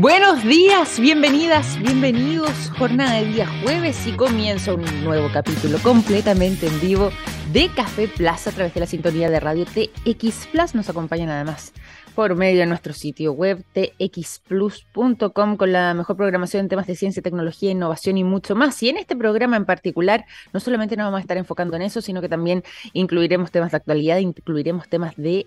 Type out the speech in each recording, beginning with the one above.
Buenos días, bienvenidas, bienvenidos. Jornada de día jueves y comienza un nuevo capítulo completamente en vivo de Café Plaza a través de la sintonía de radio TX Plus. Nos acompañan además por medio de nuestro sitio web txplus.com con la mejor programación en temas de ciencia, tecnología, innovación y mucho más. Y en este programa en particular, no solamente nos vamos a estar enfocando en eso, sino que también incluiremos temas de actualidad, incluiremos temas de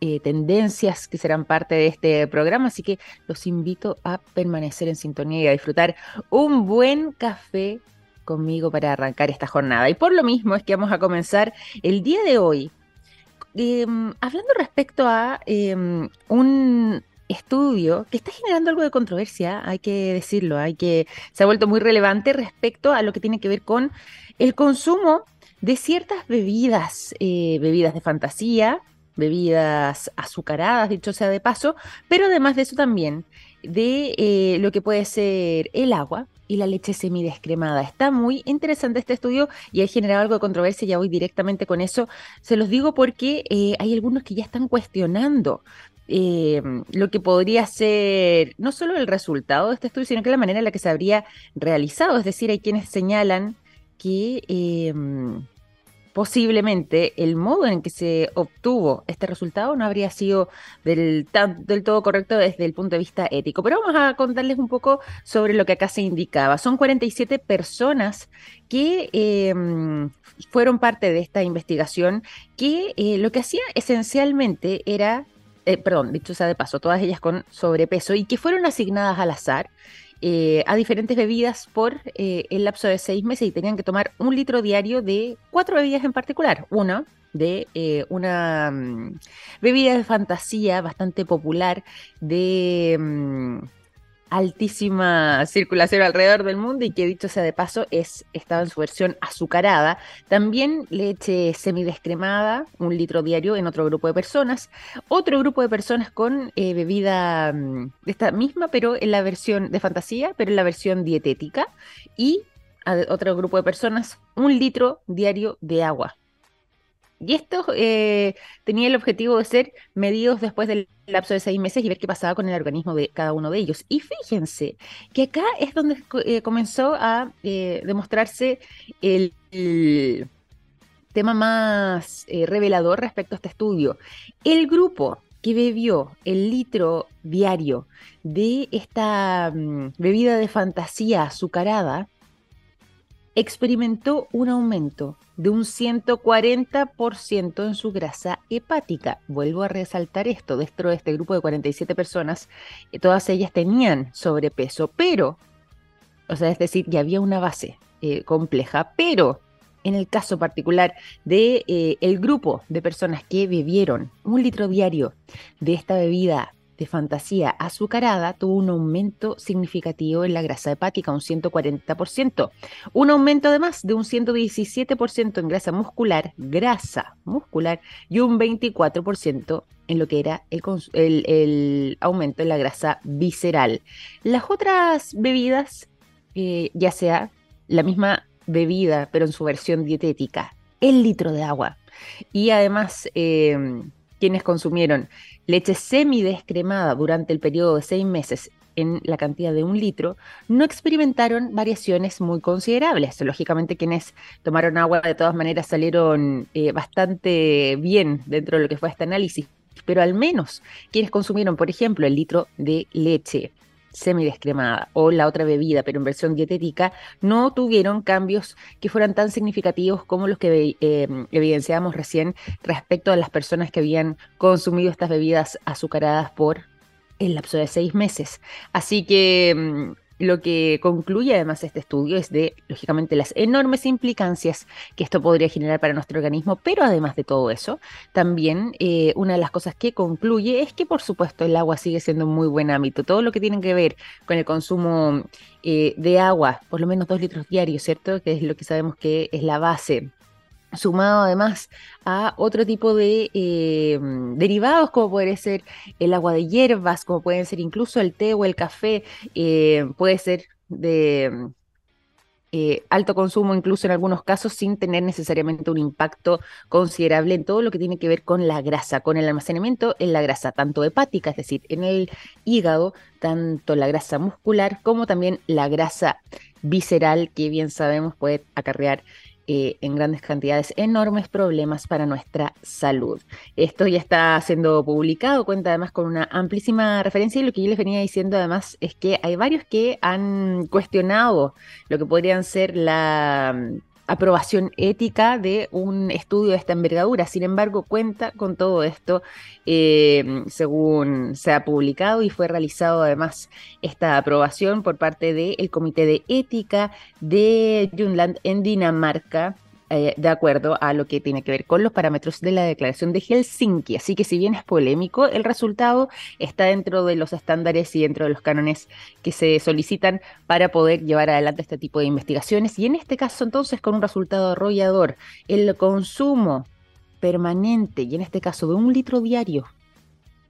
eh, tendencias que serán parte de este programa, así que los invito a permanecer en sintonía y a disfrutar un buen café conmigo para arrancar esta jornada. Y por lo mismo es que vamos a comenzar el día de hoy em, hablando respecto a em, un estudio que está generando algo de controversia, hay que decirlo, hay que se ha vuelto muy relevante respecto a lo que tiene que ver con el consumo de ciertas bebidas, eh, bebidas de fantasía, bebidas azucaradas, dicho sea de paso, pero además de eso también de eh, lo que puede ser el agua y la leche semidescremada. Está muy interesante este estudio y ha generado algo de controversia, ya voy directamente con eso. Se los digo porque eh, hay algunos que ya están cuestionando eh, lo que podría ser no solo el resultado de este estudio, sino que la manera en la que se habría realizado. Es decir, hay quienes señalan que posiblemente el modo en que se obtuvo este resultado no habría sido del, todo correcto desde el punto de vista ético. Pero vamos a contarles un poco sobre lo que acá se indicaba. Son 47 personas que em, fueron parte de esta investigación que eh, lo que hacía esencialmente era, eh, perdón, dicho sea de paso, todas ellas con sobrepeso y que fueron asignadas al azar eh, a diferentes bebidas por eh, el lapso de seis meses y tenían que tomar un litro diario de cuatro bebidas en particular. Una de eh, una mm, bebida de fantasía bastante popular de mm, altísima circulación alrededor del mundo y que dicho sea de paso es estaba en su versión azucarada. También leche semidescremada, un litro diario en otro grupo de personas. Otro grupo de personas con eh, bebida mm, de esta misma, pero en la versión de fantasía, pero en la versión dietética. Y otro grupo de personas, un litro diario de agua. Y esto eh, tenía el objetivo de ser medidos después del lapso de seis meses y ver qué pasaba con el organismo de cada uno de ellos. Y fíjense que acá es donde eh, comenzó a eh, demostrarse el, tema más revelador respecto a este estudio. El grupo que bebió el litro diario de esta mm, bebida de fantasía azucarada experimentó un aumento de un 140% en su grasa hepática. Vuelvo a resaltar esto, dentro de este grupo de 47 personas, eh, todas ellas tenían sobrepeso, pero, o sea, es decir, ya había una base eh, compleja, pero en el caso particular de eh, el grupo de personas que bebieron un litro diario de esta bebida de fantasía azucarada tuvo un aumento significativo en la grasa hepática, un 140%. Un aumento además de un 117% en grasa muscular, grasa muscular, y un 24% en lo que era el, aumento en la grasa visceral. Las otras bebidas, eh, ya sea la misma bebida, pero en su versión dietética, el litro de agua, y además eh, quienes consumieron leche semidescremada durante el periodo de seis meses en la cantidad de un litro, no experimentaron variaciones muy considerables. Lógicamente quienes tomaron agua de todas maneras salieron eh, bastante bien dentro de lo que fue este análisis, pero al menos quienes consumieron, por ejemplo, el litro de leche semidescremada o la otra bebida, pero en versión dietética, no tuvieron cambios que fueran tan significativos como los que eh, evidenciamos recién respecto a las personas que habían consumido estas bebidas azucaradas por el lapso de seis meses. Así que mm, lo que concluye además este estudio es de, lógicamente, las enormes implicancias que esto podría generar para nuestro organismo, pero además de todo eso, también eh, una de las cosas que concluye es que, por supuesto, el agua sigue siendo un muy buen ámbito. Todo lo que tiene que ver con el consumo eh, de agua, por lo menos dos litros diarios, ¿cierto? Que es lo que sabemos que es la base sumado además a otro tipo de eh, derivados como puede ser el agua de hierbas, como pueden ser incluso el té o el café, eh, puede ser de eh, alto consumo incluso en algunos casos sin tener necesariamente un impacto considerable en todo lo que tiene que ver con la grasa, con el almacenamiento en la grasa, tanto hepática, es decir, en el hígado, tanto la grasa muscular como también la grasa visceral, que bien sabemos puede acarrear eh, en grandes cantidades enormes problemas para nuestra salud. Esto ya está siendo publicado, cuenta además con una amplísima referencia y lo que yo les venía diciendo además es que hay varios que han cuestionado lo que podrían ser la aprobación ética de un estudio de esta envergadura. Sin embargo, cuenta con todo esto, eh, según se ha publicado y fue realizado además esta aprobación por parte del Comité de Ética de Junland en Dinamarca eh, de acuerdo a lo que tiene que ver con los parámetros de la Declaración de Helsinki. Así que si bien es polémico, el resultado está dentro de los estándares y dentro de los cánones que se solicitan para poder llevar adelante este tipo de investigaciones. Y en este caso entonces con un resultado arrollador, el consumo permanente, y en este caso de un litro diario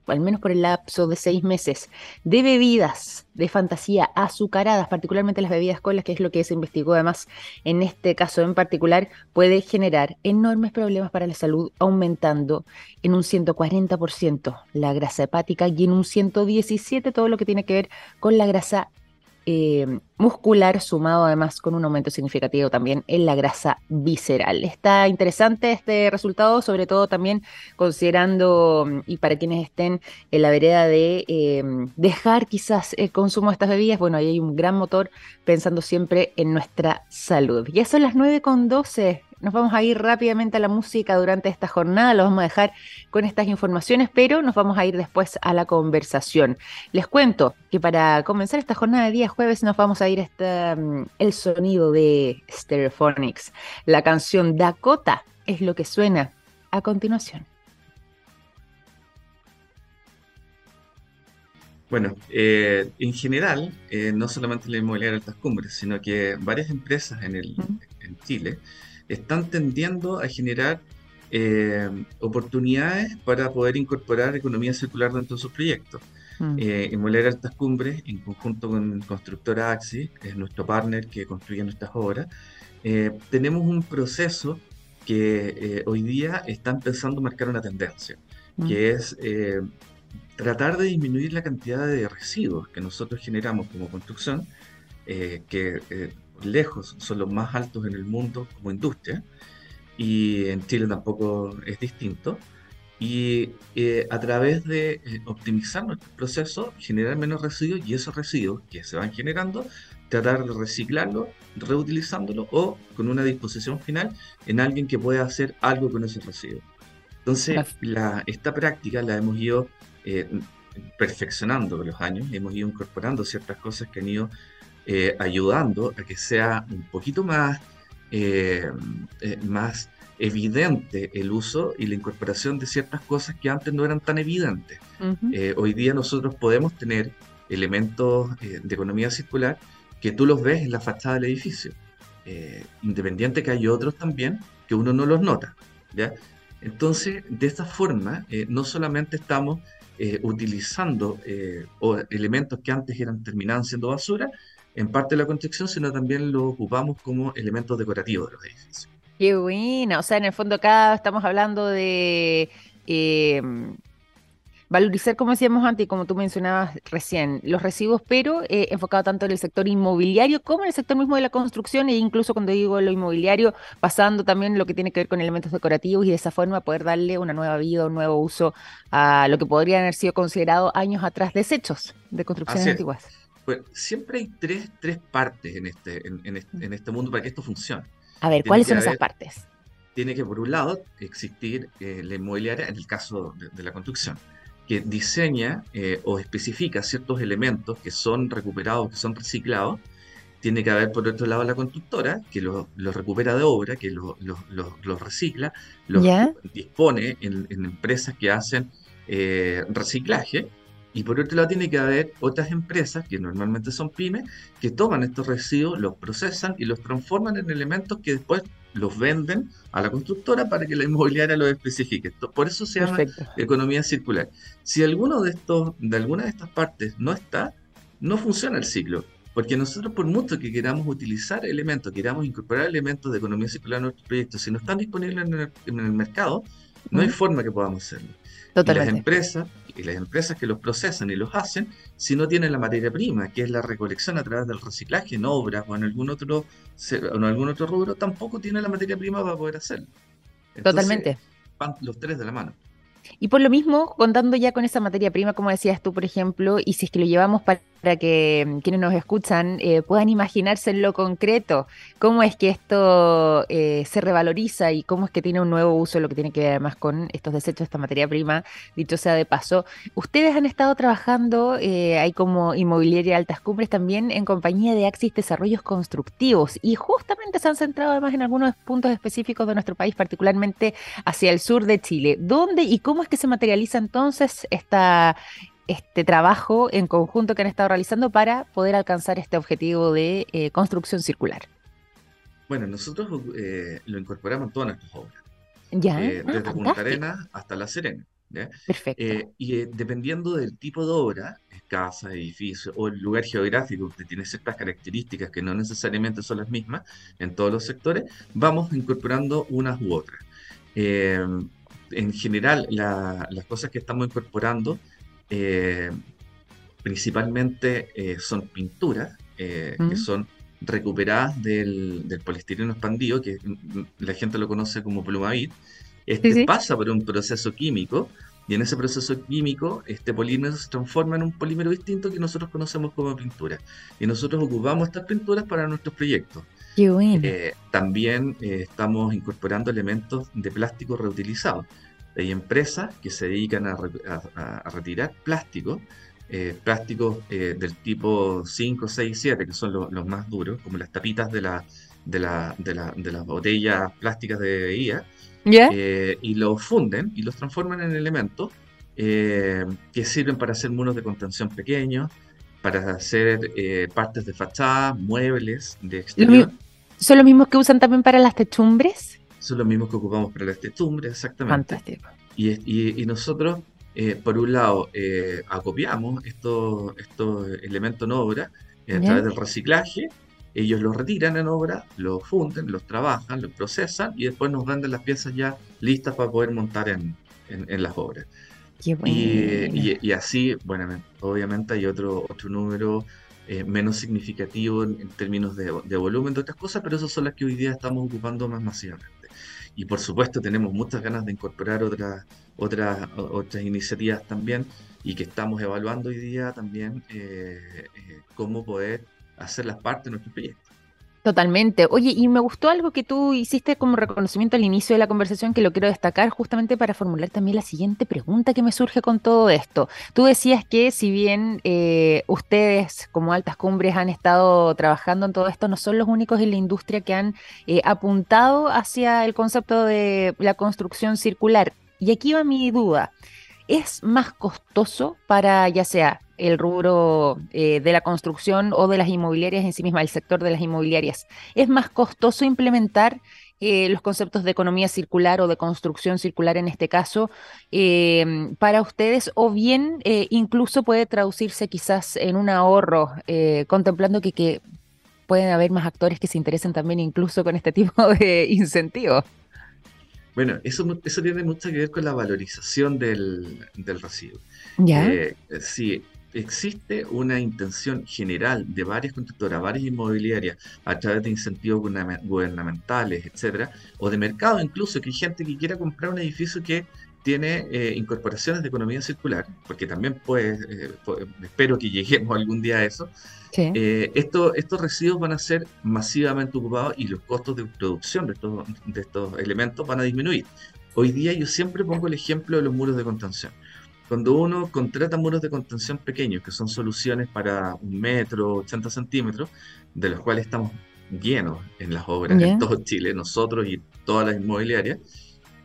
al menos por el lapso de seis meses, de bebidas de fantasía azucaradas, particularmente las bebidas colas, que es lo que se investigó además en este caso en particular, puede generar enormes problemas para la salud, aumentando en un 140% la grasa hepática y en un 117% todo lo que tiene que ver con la grasa eh, muscular, sumado además con un aumento significativo también en la grasa visceral. Está interesante este resultado, sobre todo también considerando, y para quienes estén en la vereda de eh, dejar quizás el consumo de estas bebidas, bueno, ahí hay un gran motor pensando siempre en nuestra salud. Ya son las 9 con 12 nos vamos a ir rápidamente a la música durante esta jornada, lo vamos a dejar con estas informaciones, pero nos vamos a ir después a la conversación. Les cuento que para comenzar esta jornada de día jueves nos vamos a ir hasta mm, el sonido de Stereophonics. La canción Dakota es lo que suena a continuación. Bueno, eh, en general, eh, no solamente la inmobiliaria de Altas Cumbres, sino que varias empresas en, el, en Chile están tendiendo a generar eh, oportunidades para poder incorporar economía circular dentro de sus proyectos. Mm. Eh, Inmobiliaria Altas Cumbres, en conjunto con Constructora Axi, que es nuestro partner que construye nuestras obras, eh, tenemos un proceso que eh, hoy día está empezando a marcar una tendencia, mm. que es tratar de disminuir la cantidad de residuos que nosotros generamos como construcción, que lejos son los más altos en el mundo como industria, y en Chile tampoco es distinto. Y eh, a través de eh, optimizar nuestro proceso, generar menos residuos y esos residuos que se van generando, tratar de reciclarlo, reutilizándolo o con una disposición final en alguien que pueda hacer algo con esos residuos. Entonces, la, esta práctica la hemos ido eh, perfeccionando con los años, hemos ido incorporando ciertas cosas que han ido eh, ayudando a que sea un poquito más, eh, eh, más evidente el uso y la incorporación de ciertas cosas que antes no eran tan evidentes. hoy día nosotros podemos tener elementos de economía circular que tú los ves en la fachada del edificio, independiente que hay otros también que uno no los nota. ¿ya? Entonces, de esta forma, no solamente estamos utilizando elementos que antes eran terminaban siendo basura, en parte de la construcción, sino también lo ocupamos como elementos decorativos de los edificios. Qué buena, o sea, en el fondo acá estamos hablando de eh, valorizar, como decíamos antes, y como tú mencionabas recién, los residuos, pero eh, enfocado tanto en el sector inmobiliario como en el sector mismo de la construcción, e incluso cuando digo lo inmobiliario, pasando también lo que tiene que ver con elementos decorativos y de esa forma poder darle una nueva vida, un nuevo uso a lo que podrían haber sido considerados años atrás desechos de construcciones antiguas. Pues siempre hay tres, tres partes en este, en, este, mundo para que esto funcione. A ver, ¿cuáles son esas partes? Tiene que, por un lado, existir eh, la inmobiliaria, en el caso de, la construcción, que diseña eh, o especifica ciertos elementos que son recuperados, que son reciclados. Tiene que haber, por otro lado, la constructora, que los lo recupera de obra, que los lo, recicla, los dispone en, empresas que hacen eh, reciclaje y por otro lado tiene que haber otras empresas, que normalmente son pymes, que toman estos residuos, los procesan y los transforman en elementos que después los venden a la constructora para que la inmobiliaria los especifique. Por eso se llama economía circular. Si alguno de estos, de alguna de estas partes no está, no funciona el ciclo. Porque nosotros, por mucho que queramos utilizar elementos, queramos incorporar elementos de economía circular en nuestros proyectos, si no están disponibles en el, mercado, no hay forma que podamos hacerlo. Totalmente. Y las empresas, y las empresas que los procesan y los hacen, si no tienen la materia prima, que es la recolección a través del reciclaje en obras o en algún otro, en algún otro rubro, tampoco tienen la materia prima para poder hacerlo. Totalmente. Van los tres de la mano. Y por lo mismo, contando ya con esa materia prima, como decías tú, por ejemplo, y si es que lo llevamos para que mm, quienes nos escuchan eh, puedan imaginarse en lo concreto cómo es que esto eh, se revaloriza y cómo es que tiene un nuevo uso, lo que tiene que ver además con estos desechos, esta materia prima, dicho sea de paso. Ustedes han estado trabajando, eh, hay como inmobiliaria Altas Cumbres también en compañía de Axis Desarrollos Constructivos y justamente se han centrado además en algunos puntos específicos de nuestro país, particularmente hacia el sur de Chile. ¿Dónde y cómo es que se materializa entonces esta este trabajo en conjunto que han estado realizando para poder alcanzar este objetivo de eh, construcción circular? Bueno, nosotros eh, lo incorporamos en todas nuestras obras. Ya. Eh, ah, desde Punta Arenas hasta La Serena. Perfecto. y dependiendo del tipo de obra, casa, edificio o el lugar geográfico que tiene ciertas características que no necesariamente son las mismas en todos los sectores, vamos incorporando unas u otras. en general, las cosas que estamos incorporando eh, principalmente eh, son pinturas eh, que son recuperadas del, del, poliestireno expandido, que la gente lo conoce como plumavit. Este pasa por un proceso químico y en ese proceso químico este polímero se transforma en un polímero distinto que nosotros conocemos como pintura. Y nosotros ocupamos estas pinturas para nuestros proyectos. también estamos incorporando elementos de plástico reutilizado. Hay empresas que se dedican a, retirar plástico, eh, plásticos eh, del tipo 5, 6, 7, que son los más duros, como las tapitas de, la, de, la, de, las botellas plásticas de bebida, eh, y los funden y los transforman en elementos que sirven para hacer muros de contención pequeños, para hacer partes de fachada, muebles de exterior. ¿Son los mismos que usan también para las techumbres? Son los mismos que ocupamos para las testumbres, exactamente. Fantástico. Y, nosotros, eh, por un lado, eh, acopiamos estos, estos elementos en obra eh, a través del reciclaje, ellos los retiran en obra, los funden, los trabajan, los procesan y después nos venden las piezas ya listas para poder montar en, las obras. Qué y, y, así, bueno, obviamente hay otro, otro número menos significativo en, términos de, de, volumen de otras cosas, pero esas son las que hoy día estamos ocupando más masivamente. Y por supuesto tenemos muchas ganas de incorporar otras, otras, iniciativas también y que estamos evaluando hoy día también eh, eh, cómo poder hacerlas parte de nuestro proyecto. Totalmente. Oye, y me gustó algo que tú hiciste como reconocimiento al inicio de la conversación que lo quiero destacar justamente para formular también la siguiente pregunta que me surge con todo esto. Tú decías que si bien eh, ustedes como altas cumbres han estado trabajando en todo esto, no son los únicos en la industria que han eh, apuntado hacia el concepto de la construcción circular. Y aquí va mi duda. ¿Es más costoso para ya sea el rubro eh, de la construcción o de las inmobiliarias en sí misma, el sector de las inmobiliarias. ¿Es más costoso implementar eh, los conceptos de economía circular o de construcción circular en este caso em, para ustedes o bien eh, incluso puede traducirse quizás en un ahorro, contemplando que, que pueden haber más actores que se interesen también incluso con este tipo de incentivos? Bueno, eso, eso tiene mucho que ver con la valorización del, del residuo. ¿Ya? sí, existe una intención general de varias constructoras, varias inmobiliarias, a través de incentivos gubernamentales, etcétera, o de mercado incluso, que hay gente que quiera comprar un edificio que tiene eh, incorporaciones de economía circular, porque también pues, espero que lleguemos algún día a eso. Eh, estos residuos van a ser masivamente ocupados y los costos de producción de estos, de estos elementos van a disminuir. Hoy día yo siempre pongo el ejemplo de los muros de contención. Cuando uno contrata muros de contención pequeños, que son soluciones para un metro, 80 centímetros, de los cuales estamos llenos en las obras en todo Chile, nosotros y todas las inmobiliarias,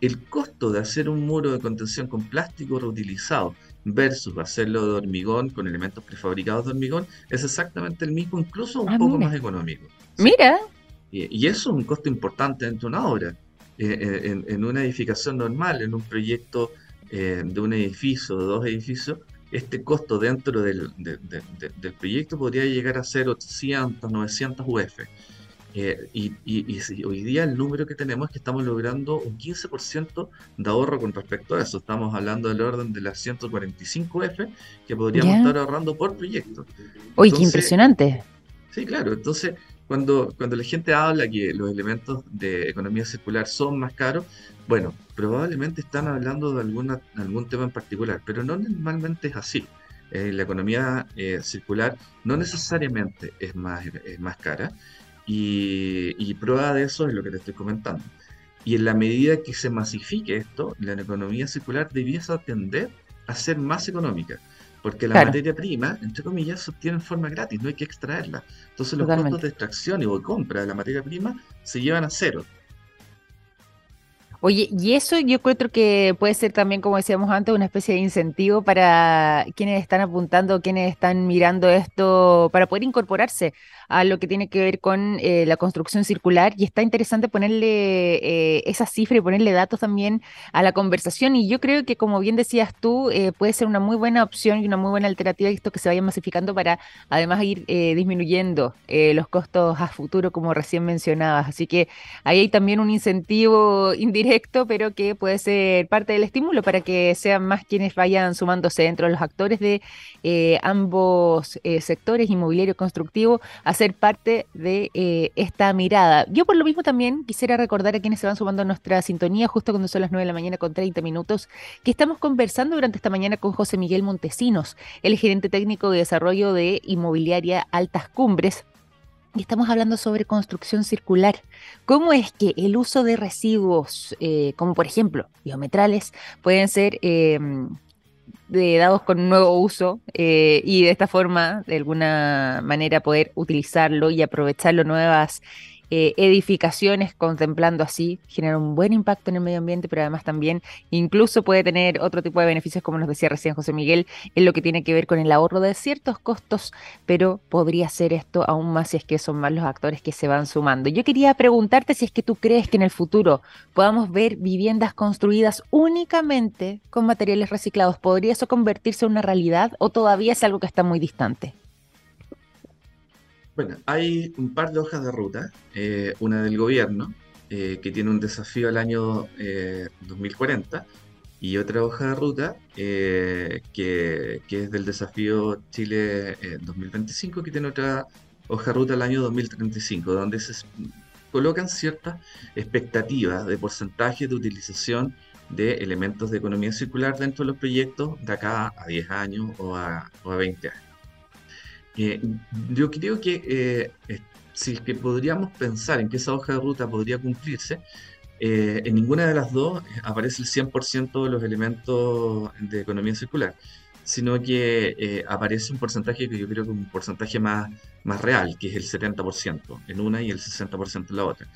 el costo de hacer un muro de contención con plástico reutilizado versus hacerlo de hormigón con elementos prefabricados de hormigón es exactamente el mismo, incluso un ah, poco más económico. Mira. Y, eso es un costo importante dentro de una obra. Eh, eh, en, en, una edificación normal, en un proyecto eh, de un edificio, de dos edificios, este costo dentro del, del proyecto podría llegar a ser 800, 900 UF. Eh, y, y, hoy día el número que tenemos es que estamos logrando un 15% de ahorro con respecto a eso. Estamos hablando del orden de las 145 F que podríamos estar ahorrando por proyecto. Uy, qué impresionante. Sí, claro. Entonces, cuando, cuando la gente habla que los elementos de economía circular son más caros, bueno, probablemente están hablando de alguna, algún tema en particular, pero no normalmente es así. Eh, la economía eh, circular no necesariamente es más, es más cara y, prueba de eso es lo que te estoy comentando. Y en la medida que se masifique esto, la economía circular debiese atender a ser más económica. Porque la materia prima, entre comillas, se obtiene en forma gratis, no hay que extraerla. Entonces los costos de extracción y de compra de la materia prima se llevan a cero. Oye, y eso yo encuentro que puede ser también, como decíamos antes, una especie de incentivo para quienes están apuntando, quienes están mirando esto, para poder incorporarse a lo que tiene que ver con eh, la construcción circular. Y está interesante ponerle eh, esa cifra y ponerle datos también a la conversación. Y yo creo que, como bien decías tú, eh, puede ser una muy buena opción y una muy buena alternativa esto que se vaya masificando para además ir disminuyendo los costos a futuro, como recién mencionabas. Así que ahí hay también un incentivo indirecto pero que puede ser parte del estímulo para que sean más quienes vayan sumándose dentro de los actores de eh, ambos eh, sectores, inmobiliario constructivo, a ser parte de eh, esta mirada. Yo por lo mismo también quisiera recordar a quienes se van sumando a nuestra sintonía justo cuando son las 9 de la mañana con 30 minutos, que estamos conversando durante esta mañana con José Miguel Montesinos, el gerente técnico de desarrollo de Inmobiliaria Altas Cumbres, y estamos hablando sobre construcción circular. ¿Cómo es que el uso de residuos, eh, como por ejemplo biometrales, pueden ser em, dados con un nuevo uso eh, y de esta forma, de alguna manera, poder utilizarlo y aprovecharlo nuevas eh, edificaciones, contemplando así, genera un buen impacto en el medio ambiente, pero además también incluso puede tener otro tipo de beneficios, como nos decía recién José Miguel, en lo que tiene que ver con el ahorro de ciertos costos, pero podría ser esto aún más si es que son más los actores que se van sumando. Yo quería preguntarte si es que tú crees que en el futuro podamos ver viviendas construidas únicamente con materiales reciclados. ¿Podría eso convertirse en una realidad o todavía es algo que está muy distante? Bueno, hay un par de hojas de ruta, eh, una del gobierno, eh, que tiene un desafío al año 2040, eh, y otra hoja de ruta que, es del desafío Chile 2025, que tiene otra hoja de ruta al año 2035, donde se colocan ciertas expectativas de porcentaje de utilización de elementos de economía circular dentro de los proyectos de acá a 10 años o a, o a 20 años. Eh, yo creo que eh, si que podríamos pensar en que esa hoja de ruta podría cumplirse, eh, en ninguna de las dos aparece el 100% de los elementos de economía circular, sino que aparece un porcentaje que yo creo que es un porcentaje más, más real, que es el 70% en una y el 60% en la otra.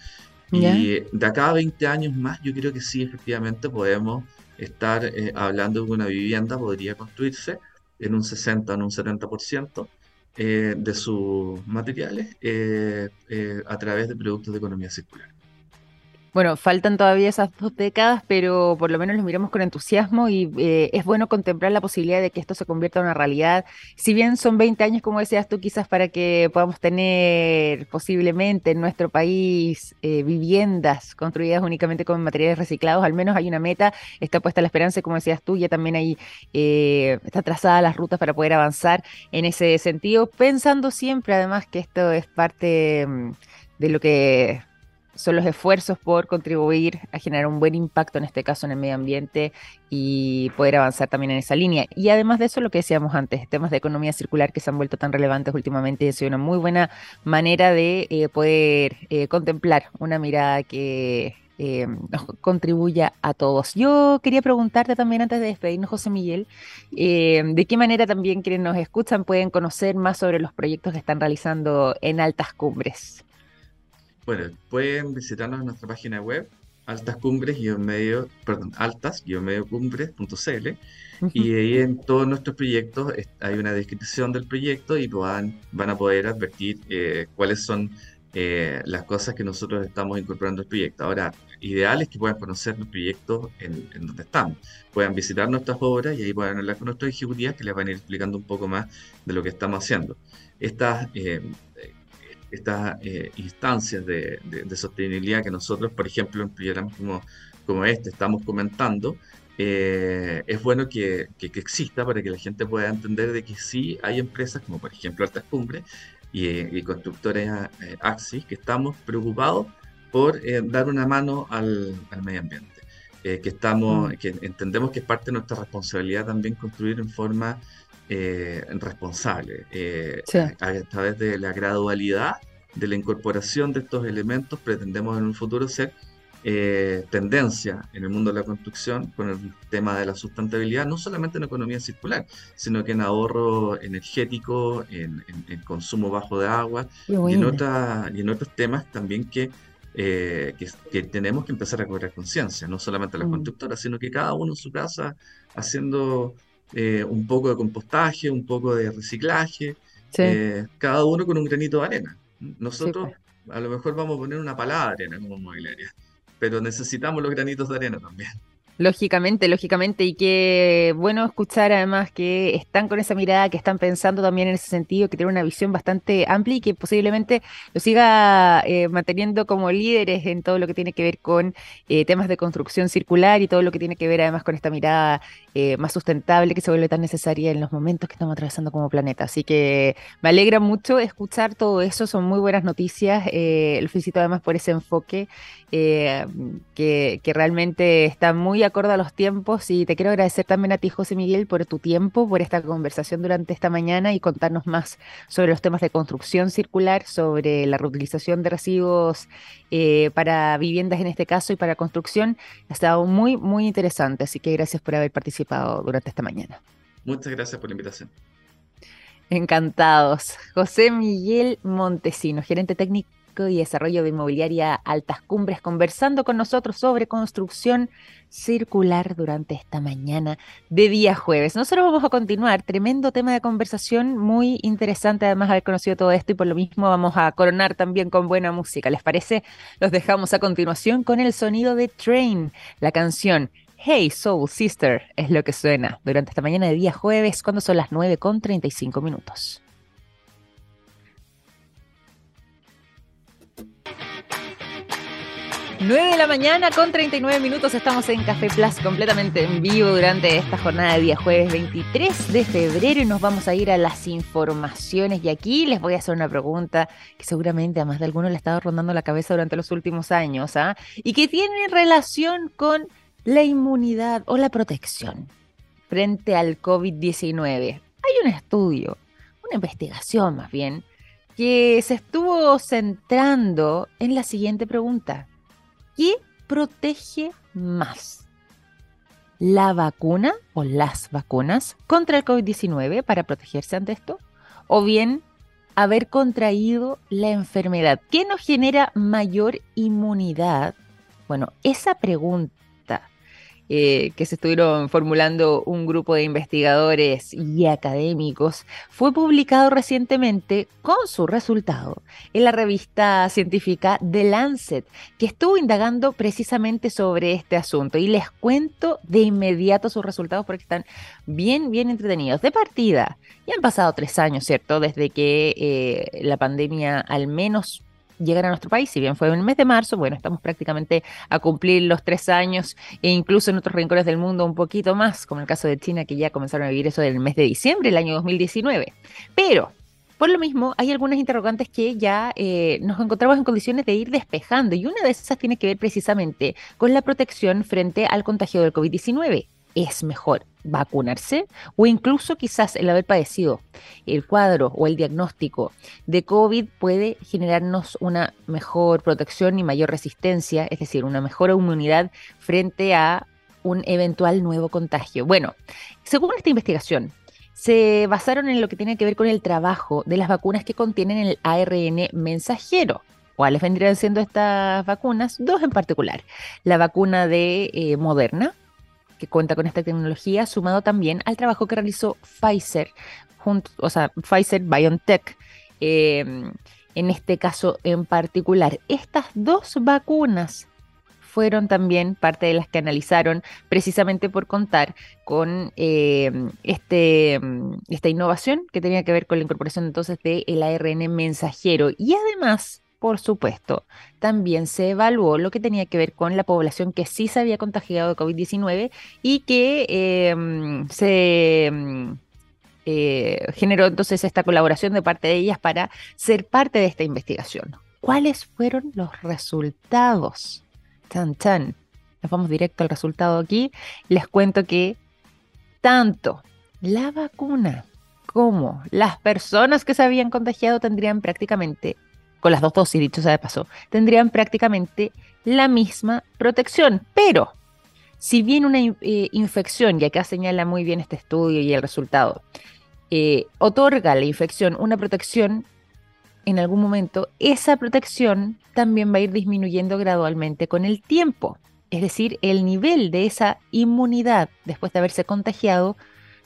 Y de acá a 20 años más, yo creo que sí, efectivamente podemos estar hablando de que una vivienda podría construirse en un 60 o en un 70%, eh, de sus materiales eh, eh, a través de productos de economía circular. Bueno, faltan todavía esas dos décadas, pero por lo menos los miramos con entusiasmo y eh, es bueno contemplar la posibilidad de que esto se convierta en una realidad. Si bien son 20 años, como decías tú, quizás para que podamos tener posiblemente en nuestro país eh, viviendas construidas únicamente con materiales reciclados, al menos hay una meta, está puesta la esperanza, como decías tú, ya también ahí eh, está trazada las rutas para poder avanzar en ese sentido, pensando siempre además que esto es parte mm, de lo que son los esfuerzos por contribuir a generar un buen impacto, en este caso en el medio ambiente, y poder avanzar también en esa línea. Y además de eso, lo que decíamos antes, temas de economía circular que se han vuelto tan relevantes últimamente, es una muy buena manera de eh, poder eh, contemplar una mirada que eh, contribuya a todos. Yo quería preguntarte también antes de despedirnos, José Miguel, de qué manera también quienes nos escuchan pueden conocer más sobre los proyectos que están realizando en Altas Cumbres. Bueno, pueden visitarnos en nuestra página web, altascumbres medio, perdón, altas-mediocumbres.cl y ahí en todos nuestros proyectos hay una descripción del proyecto y van, van a poder advertir eh, cuáles son eh, las cosas que nosotros estamos incorporando al proyecto. Ahora, ideal es que puedan conocer los proyectos en, donde estamos, puedan visitar nuestras obras y ahí puedan hablar con nuestros ejecutivas que les van a ir explicando un poco más de lo que estamos haciendo. Estas, eh, estas eh, instancias de, sostenibilidad que nosotros, por ejemplo, en programas como, como este estamos comentando, es bueno que, que, que, exista para que la gente pueda entender de que sí hay empresas como por ejemplo Altas Cumbres y, constructores eh, Axis, que estamos preocupados por eh, dar una mano al, medio ambiente. Eh, que, estamos, mm. que entendemos que es parte de nuestra responsabilidad también construir en forma responsable, a, través de la gradualidad de la incorporación de estos elementos, pretendemos en un futuro ser eh, tendencia en el mundo de la construcción con el tema de la sustentabilidad, no solamente en economía circular, sino que en ahorro energético, en, consumo bajo de agua y en, y en otros temas también eh, que, que, tenemos que empezar a cobrar conciencia, no solamente las mm. constructoras, sino que cada uno en su casa haciendo eh, un poco de compostaje, un poco de reciclaje, cada uno con un granito de arena. Nosotros pues. a lo mejor vamos a poner una palabra de arena como mobiliaria pero necesitamos los granitos de arena también. Lógicamente, lógicamente, y qué bueno escuchar además que están con esa mirada, que están pensando también en ese sentido, que tienen una visión bastante amplia y que posiblemente lo siga eh, manteniendo como líderes en todo lo que tiene que ver con eh, temas de construcción circular y todo lo que tiene que ver además con esta mirada eh, más sustentable que se vuelve tan necesaria en los momentos que estamos atravesando como planeta. Así que me alegra mucho escuchar todo eso, son muy buenas noticias. lo felicito además por ese enfoque que, que realmente está muy acorde a los tiempos y te quiero agradecer también a ti, José Miguel, por tu tiempo, por esta conversación durante esta mañana y contarnos más sobre los temas de construcción circular, sobre la reutilización de residuos eh, para viviendas en este caso y para construcción. Ha estado muy, muy interesante, así que gracias por haber participado durante esta mañana. Muchas gracias por la invitación. Encantados. José Miguel Montesino, gerente técnico y Desarrollo de Inmobiliaria Altas Cumbres, conversando con nosotros sobre construcción circular durante esta mañana de día jueves. Nosotros vamos a continuar, tremendo tema de conversación, muy interesante además haber conocido todo esto y por lo mismo vamos a coronar también con buena música. ¿Les parece? Los dejamos a continuación con el sonido de Train, la canción Hey Soul Sister es lo que suena durante esta mañana de día jueves cuando son las 9 con 35 minutos. 9 de la mañana con 39 minutos estamos en Café Plus completamente en vivo durante esta jornada de día jueves 23 de febrero y nos vamos a ir a las informaciones y aquí les voy a hacer una pregunta que seguramente a más de alguno le ha estado rondando la cabeza durante los últimos años ¿ah? y que tiene relación con la inmunidad o la protección frente al COVID-19. Hay un estudio, una investigación más bien, que se estuvo centrando en la siguiente pregunta. ¿Qué protege más? ¿La vacuna o las vacunas contra el COVID-19 para protegerse ante esto? ¿O bien haber contraído la enfermedad? ¿Qué nos genera mayor inmunidad? Bueno, esa pregunta eh, que se estuvieron formulando un grupo de investigadores y académicos, fue publicado recientemente con su resultado en la revista científica The Lancet, que estuvo indagando precisamente sobre este asunto. Y les cuento de inmediato sus resultados porque están bien, bien entretenidos. De partida, ya han pasado tres años, ¿cierto? Desde que eh, la pandemia al menos llegar a nuestro país, si bien fue en el mes de marzo, bueno, estamos prácticamente a cumplir los tres años e incluso en otros rincones del mundo un poquito más, como el caso de China, que ya comenzaron a vivir eso del mes de diciembre del año 2019. Pero por lo mismo, hay algunas interrogantes que ya eh, nos encontramos en condiciones de ir despejando y una de esas tiene que ver precisamente con la protección frente al contagio del COVID-19 es mejor vacunarse o incluso quizás el haber padecido el cuadro o el diagnóstico de COVID puede generarnos una mejor protección y mayor resistencia, es decir, una mejor inmunidad frente a un eventual nuevo contagio. Bueno, según esta investigación, se basaron en lo que tiene que ver con el trabajo de las vacunas que contienen el ARN mensajero. ¿Cuáles vendrían siendo estas vacunas? Dos en particular. La vacuna de eh, Moderna, que cuenta con esta tecnología, sumado también al trabajo que realizó Pfizer, junto, o sea, Pfizer BioNTech. Em, en este caso en particular. Estas dos vacunas fueron también parte de las que analizaron precisamente por contar con eh, este, esta innovación que tenía que ver con la incorporación entonces del ARN mensajero. Y además, por supuesto, también se evaluó lo que tenía que ver con la población que sí se había contagiado de COVID-19 y que em, se... Em, eh, generó entonces esta colaboración de parte de ellas para ser parte de esta investigación. ¿Cuáles fueron los resultados? Chan, chan. Nos vamos directo al resultado aquí. Les cuento que tanto la vacuna como las personas que se habían contagiado tendrían prácticamente, con las dos dosis, dicho sea de paso, tendrían prácticamente la misma protección. Pero, si bien una eh, infección, y acá señala muy bien este estudio y el resultado, eh, otorga la infección una protección en algún momento, esa protección también va a ir disminuyendo gradualmente con el tiempo. Es decir, el nivel de esa inmunidad después de haberse contagiado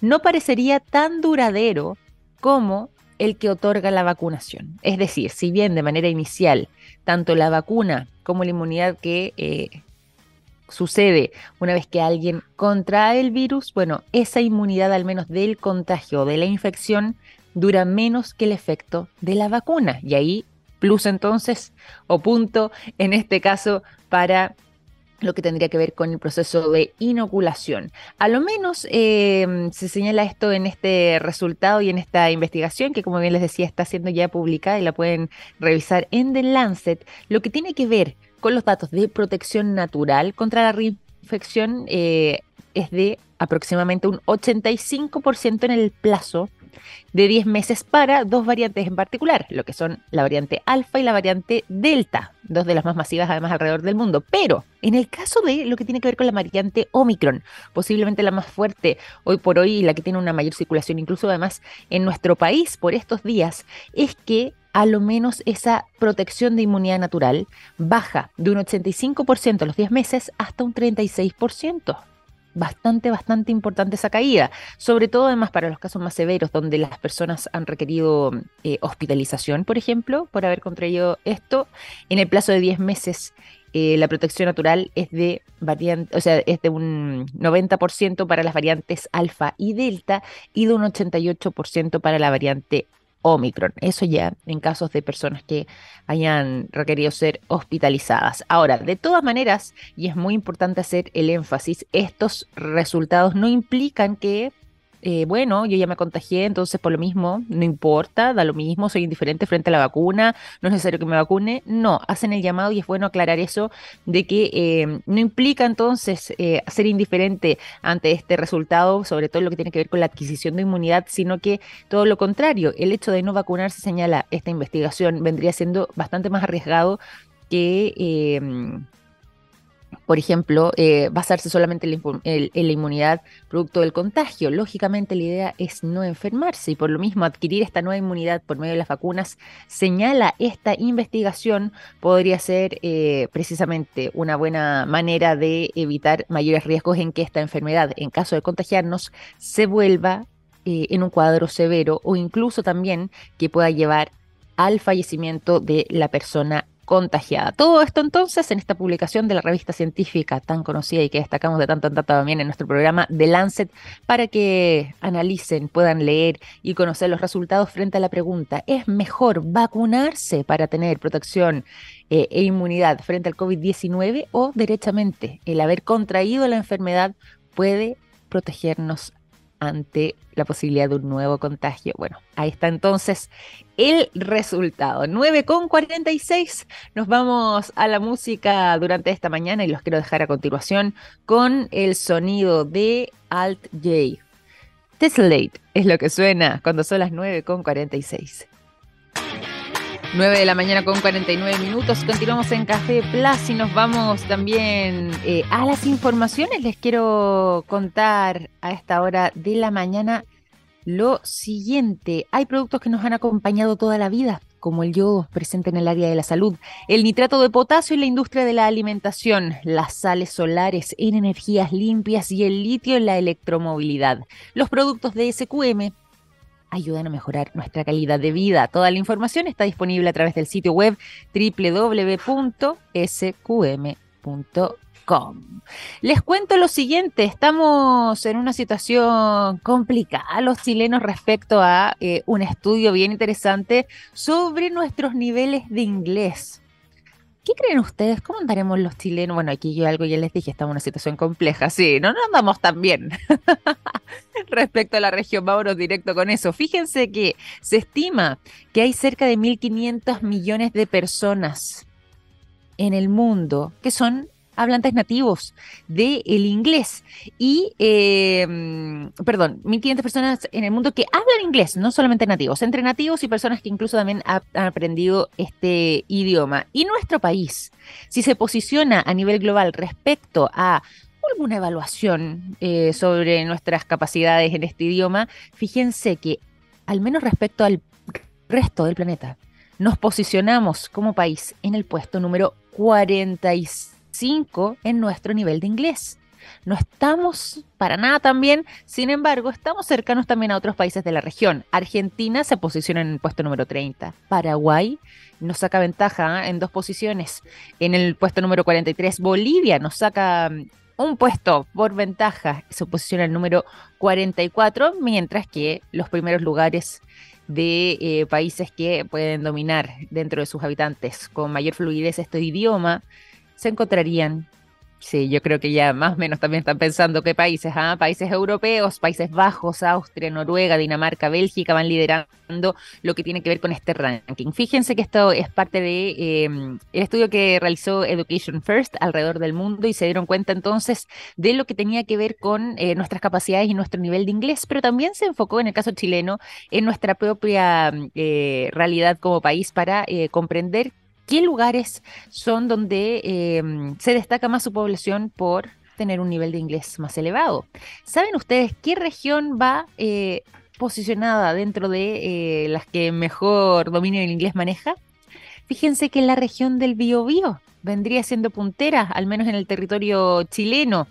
no parecería tan duradero como el que otorga la vacunación. Es decir, si bien de manera inicial tanto la vacuna como la inmunidad que eh, sucede una vez que alguien contrae el virus, bueno, esa inmunidad al menos del contagio o de la infección dura menos que el efecto de la vacuna. Y ahí, plus entonces, o punto, en este caso, para lo que tendría que ver con el proceso de inoculación. A lo menos em, se señala esto en este resultado y en esta investigación que, como bien les decía, está siendo ya publicada y la pueden revisar en The Lancet, lo que tiene que ver con los datos de protección natural contra la reinfección eh, es de aproximadamente un 85% en el plazo de 10 meses para dos variantes en particular, lo que son la variante alfa y la variante delta, dos de las más masivas además alrededor del mundo. Pero en el caso de lo que tiene que ver con la variante Omicron, posiblemente la más fuerte hoy por hoy y la que tiene una mayor circulación incluso además en nuestro país por estos días, es que a lo menos esa protección de inmunidad natural baja de un 85% a los 10 meses hasta un 36% bastante, bastante importante esa caída, sobre todo además para los casos más severos, donde las personas han requerido eh, hospitalización, por ejemplo, por haber contraído esto. En el plazo de 10 meses, eh, la protección natural es de variante, o sea, es de un 90% para las variantes alfa y delta y de un 88% para la variante Omicron. Eso ya en casos de personas que hayan requerido ser hospitalizadas. Ahora, de todas maneras, y es muy importante hacer el énfasis, estos resultados no implican que eh, bueno, yo ya me contagié, entonces por lo mismo, no importa, da lo mismo, soy indiferente frente a la vacuna, no es necesario que me vacune. No, hacen el llamado y es bueno aclarar eso de que eh, no implica entonces eh, ser indiferente ante este resultado, sobre todo lo que tiene que ver con la adquisición de inmunidad, sino que todo lo contrario, el hecho de no vacunarse, señala esta investigación, vendría siendo bastante más arriesgado que por ejemplo, eh, basarse solamente en la, inmunidad producto del contagio. Lógicamente, la idea es no enfermarse y por lo mismo adquirir esta nueva inmunidad por medio de las vacunas, señala esta investigación, podría ser eh, precisamente una buena manera de evitar mayores riesgos en que esta enfermedad, en caso de contagiarnos, se vuelva eh, en un cuadro severo o incluso también que pueda llevar al fallecimiento de la persona contagiada. Todo esto entonces en esta publicación de la revista científica tan conocida y que destacamos de tanto en tanto también en nuestro programa The Lancet para que analicen, puedan leer y conocer los resultados frente a la pregunta, ¿es mejor vacunarse para tener protección eh, e inmunidad frente al COVID-19 o derechamente el haber contraído la enfermedad puede protegernos ante la posibilidad de un nuevo contagio. Bueno, ahí está entonces el resultado. 9.46. Nos vamos a la música durante esta mañana y los quiero dejar a continuación con el sonido de Alt J. Tessellate es lo que suena cuando son las 9.46. 9 de la mañana con 49 minutos. Continuamos en Café Plus y nos vamos también eh, a las informaciones. Les quiero contar a esta hora de la mañana lo siguiente. Hay productos que nos han acompañado toda la vida, como el yodo presente en el área de la salud, el nitrato de potasio en la industria de la alimentación, las sales solares en energías limpias y el litio en la electromovilidad. Los productos de SQM ayudan a mejorar nuestra calidad de vida. Toda la información está disponible a través del sitio web www.sqm.com. Les cuento lo siguiente, estamos en una situación complicada los chilenos respecto a eh, un estudio bien interesante sobre nuestros niveles de inglés. ¿Qué creen ustedes? ¿Cómo andaremos los chilenos? Bueno, aquí yo algo ya les dije, estamos en una situación compleja. Sí, no, no andamos tan bien respecto a la región. Vámonos directo con eso. Fíjense que se estima que hay cerca de 1.500 millones de personas en el mundo que son hablantes nativos del inglés. Y, em, perdón, 1.500 personas en el mundo que hablan inglés, no solamente nativos, entre nativos y personas que incluso también han aprendido este idioma. Y nuestro país, si se posiciona a nivel global respecto a alguna evaluación eh, sobre nuestras capacidades en este idioma, fíjense que, al menos respecto al resto del planeta, nos posicionamos como país en el puesto número 46 5 en nuestro nivel de inglés. No estamos para nada tan bien, sin embargo, estamos cercanos también a otros países de la región. Argentina se posiciona en el puesto número 30. Paraguay nos saca ventaja ¿eh? en dos posiciones. En el puesto número 43, Bolivia nos saca mm, un puesto por ventaja, se posiciona en el número 44, mientras que los primeros lugares de eh, países que pueden dominar dentro de sus habitantes con mayor fluidez este idioma se encontrarían. Sí, yo creo que ya más o menos también están pensando qué países, ¿ah? países europeos, Países Bajos, Austria, Noruega, Dinamarca, Bélgica van liderando lo que tiene que ver con este ranking. Fíjense que esto es parte de em, el estudio que realizó Education First alrededor del mundo y se dieron cuenta entonces de lo que tenía que ver con eh, nuestras capacidades y nuestro nivel de inglés, pero también se enfocó en el caso chileno en nuestra propia eh, realidad como país para eh, comprender qué lugares son donde em, se destaca más su población por tener un nivel de inglés más elevado. ¿Saben ustedes qué región va eh, posicionada dentro de eh, las que mejor dominio del inglés maneja? Fíjense que la región del Biobío vendría siendo puntera, al menos en el territorio chileno.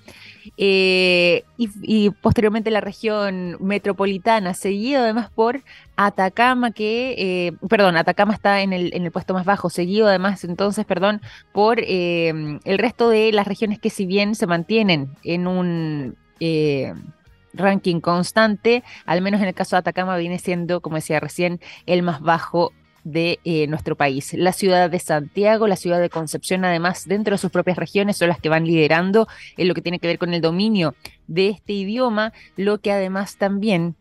Eh, y, posteriormente la región metropolitana, seguido además por Atacama, que, eh, perdón, Atacama está en el, en el, puesto más bajo, seguido además entonces, perdón, por eh, el resto de las regiones que si bien se mantienen en un ranking constante, al menos en el caso de Atacama viene siendo, como decía recién, el más bajo de eh, nuestro país. La ciudad de Santiago, la ciudad de Concepción, además, dentro de sus propias regiones, son las que van liderando en lo que tiene que ver con el dominio de este idioma, lo que además también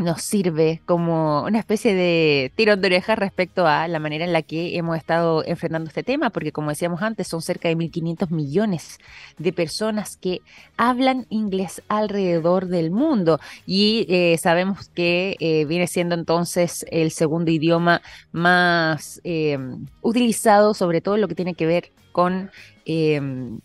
nos sirve como una especie de tirón de orejas respecto a la manera en la que hemos estado enfrentando este tema, porque como decíamos antes, son cerca de 1.500 millones de personas que hablan inglés alrededor del mundo y eh, sabemos que eh, viene siendo entonces el segundo idioma más em, utilizado, sobre todo lo que tiene que ver con em,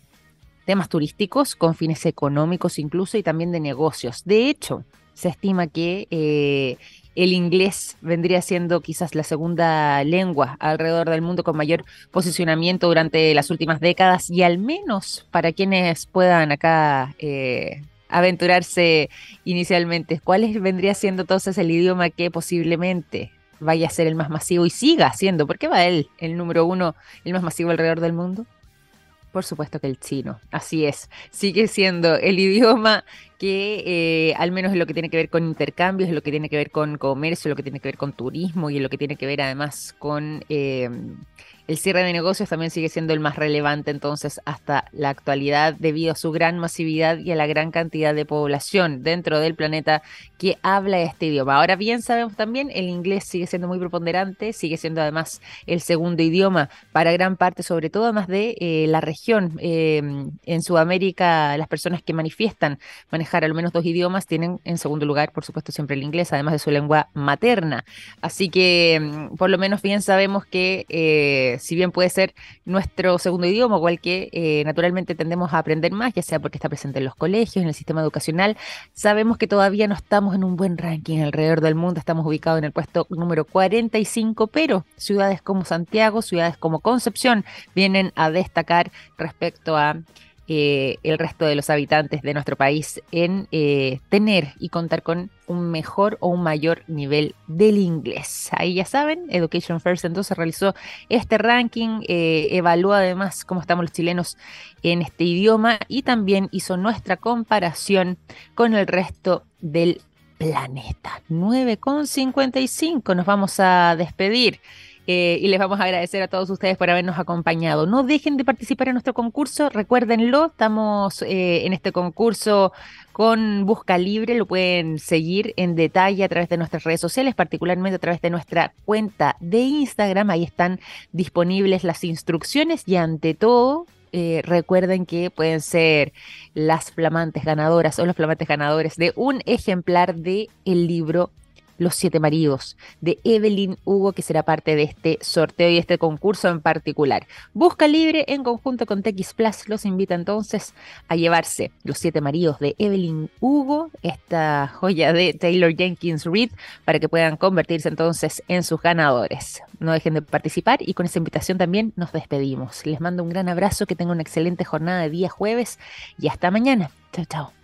temas turísticos, con fines económicos incluso y también de negocios. De hecho, se estima que eh, el inglés vendría siendo quizás la segunda lengua alrededor del mundo con mayor posicionamiento durante las últimas décadas y al menos para quienes puedan acá eh, aventurarse inicialmente, ¿cuál vendría siendo entonces el idioma que posiblemente vaya a ser el más masivo y siga siendo? ¿Por qué va el número uno, el más masivo alrededor del mundo? Por supuesto que el chino, así es. Sigue siendo el idioma que eh, al menos en lo que tiene que ver con intercambios, en lo que tiene que ver con comercio, lo que tiene que ver con turismo y lo que tiene que ver además con eh, el cierre de negocios también sigue siendo el más relevante entonces hasta la actualidad debido a su gran masividad y a la gran cantidad de población dentro del planeta que habla este idioma. Ahora bien sabemos también el inglés sigue siendo muy preponderante, sigue siendo además el segundo idioma para gran parte, sobre todo además de eh, la región. Em, en Sudamérica las personas que manifiestan manejar al menos dos idiomas tienen en segundo lugar, por supuesto, siempre el inglés, además de su lengua materna. Así que em, por lo menos bien sabemos que eh, si bien puede ser nuestro segundo idioma, igual que eh, naturalmente tendemos a aprender más, ya sea porque está presente en los colegios, en el sistema educacional, sabemos que todavía no estamos en un buen ranking alrededor del mundo, estamos ubicados en el puesto número 45, pero ciudades como Santiago, ciudades como Concepción vienen a destacar respecto a eh, el resto de los habitantes de nuestro país en eh, tener y contar con un mejor o un mayor nivel del inglés. Ahí ya saben, Education First entonces realizó este ranking, eh, evaluó además cómo estamos los chilenos en este idioma y también hizo nuestra comparación con el resto del planeta. 9,55 nos vamos a despedir. Eh, y les vamos a agradecer a todos ustedes por habernos acompañado. No dejen de participar en nuestro concurso, recuérdenlo, estamos eh, en este concurso con Busca Libre, lo pueden seguir en detalle a través de nuestras redes sociales, particularmente a través de nuestra cuenta de Instagram, ahí están disponibles las instrucciones y ante todo eh, recuerden que pueden ser las flamantes ganadoras o los flamantes ganadores de un ejemplar de el libro los Siete Maridos de Evelyn Hugo, que será parte de este sorteo y este concurso en particular. Busca Libre en conjunto con TX Plus los invita entonces a llevarse Los Siete Maridos de Evelyn Hugo, esta joya de Taylor Jenkins Reid, para que puedan convertirse entonces en sus ganadores. No dejen de participar y con esa invitación también nos despedimos. Les mando un gran abrazo, que tengan una excelente jornada de día jueves y hasta mañana. Chao, chao.